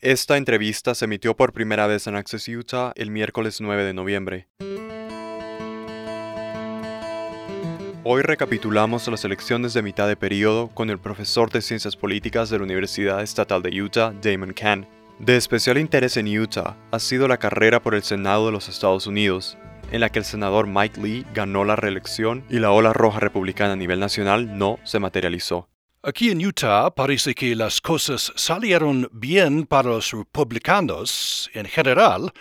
Esta entrevista se emitió por primera vez en Access Utah el miércoles 9 de noviembre. Hoy recapitulamos las elecciones de mitad de periodo con el profesor de Ciencias Políticas de la Universidad Estatal de Utah, Damon Kahn. De especial interés en Utah ha sido la carrera por el Senado de los Estados Unidos, en la que el senador Mike Lee ganó la reelección y la ola roja republicana a nivel nacional no se materializó. Aquí en Utah parece que las cosas salieron bien para los republicanos en general,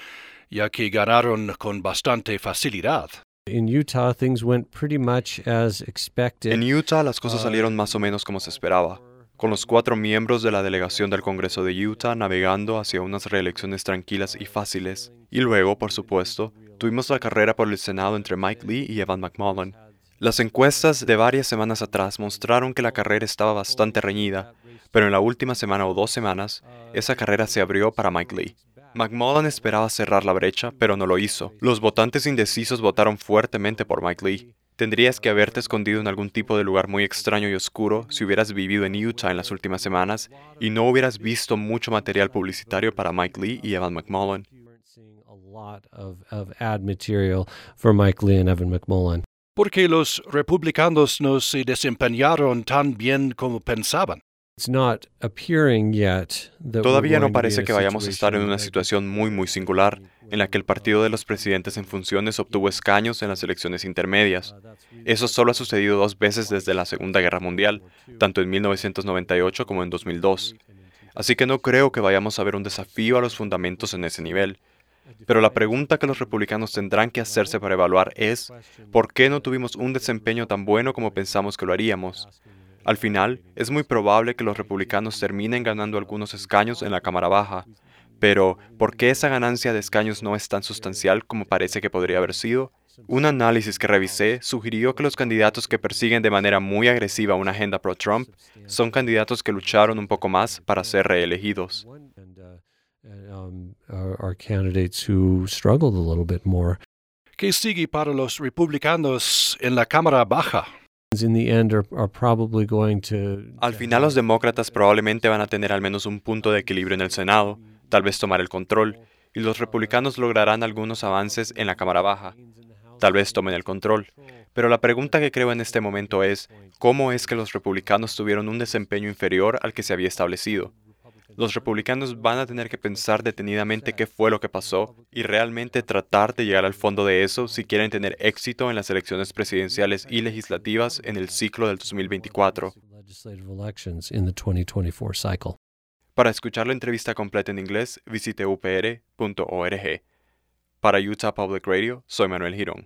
ya que ganaron con bastante facilidad. In Utah, things went pretty much as expected. En Utah las cosas salieron más o menos como se esperaba, con los cuatro miembros de la delegación del Congreso de Utah navegando hacia unas reelecciones tranquilas y fáciles. Y luego, por supuesto, tuvimos la carrera por el Senado entre Mike Lee y Evan McMullen. Las encuestas de varias semanas atrás mostraron que la carrera estaba bastante reñida, pero en la última semana o dos semanas, esa carrera se abrió para Mike Lee. McMullen esperaba cerrar la brecha, pero no lo hizo. Los votantes indecisos votaron fuertemente por Mike Lee. Tendrías que haberte escondido en algún tipo de lugar muy extraño y oscuro si hubieras vivido en Utah en las últimas semanas y no hubieras visto mucho material publicitario para Mike Lee y Evan McMullen. Porque los republicanos no se desempeñaron tan bien como pensaban. Todavía no parece que vayamos a estar en una situación muy muy singular en la que el partido de los presidentes en funciones obtuvo escaños en las elecciones intermedias. Eso solo ha sucedido dos veces desde la Segunda Guerra Mundial, tanto en 1998 como en 2002. Así que no creo que vayamos a ver un desafío a los fundamentos en ese nivel. Pero la pregunta que los republicanos tendrán que hacerse para evaluar es, ¿por qué no tuvimos un desempeño tan bueno como pensamos que lo haríamos? Al final, es muy probable que los republicanos terminen ganando algunos escaños en la Cámara Baja, pero ¿por qué esa ganancia de escaños no es tan sustancial como parece que podría haber sido? Un análisis que revisé sugirió que los candidatos que persiguen de manera muy agresiva una agenda pro-Trump son candidatos que lucharon un poco más para ser reelegidos. ¿Qué sigue para los republicanos en la Cámara Baja? Al final los demócratas probablemente van a tener al menos un punto de equilibrio en el Senado, tal vez tomar el control, y los republicanos lograrán algunos avances en la Cámara Baja, tal vez tomen el control. Pero la pregunta que creo en este momento es, ¿cómo es que los republicanos tuvieron un desempeño inferior al que se había establecido? Los republicanos van a tener que pensar detenidamente qué fue lo que pasó y realmente tratar de llegar al fondo de eso si quieren tener éxito en las elecciones presidenciales y legislativas en el ciclo del 2024. Para escuchar la entrevista completa en inglés, visite upr.org. Para Utah Public Radio, soy Manuel Girón.